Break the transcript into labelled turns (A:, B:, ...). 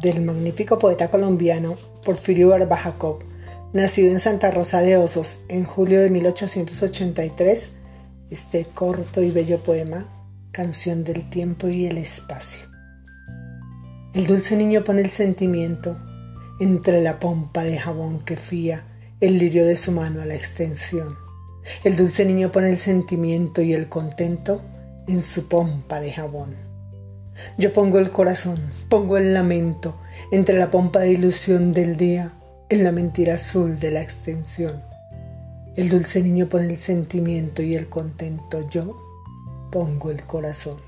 A: del magnífico poeta colombiano Porfirio Barba Jacob, nacido en Santa Rosa de Osos en julio de 1883, este corto y bello poema, Canción del tiempo y el espacio. El dulce niño pone el sentimiento entre la pompa de jabón que fía el lirio de su mano a la extensión. El dulce niño pone el sentimiento y el contento en su pompa de jabón. Yo pongo el corazón, pongo el lamento entre la pompa de ilusión del día, en la mentira azul de la extensión. El dulce niño pone el sentimiento y el contento, yo pongo el corazón.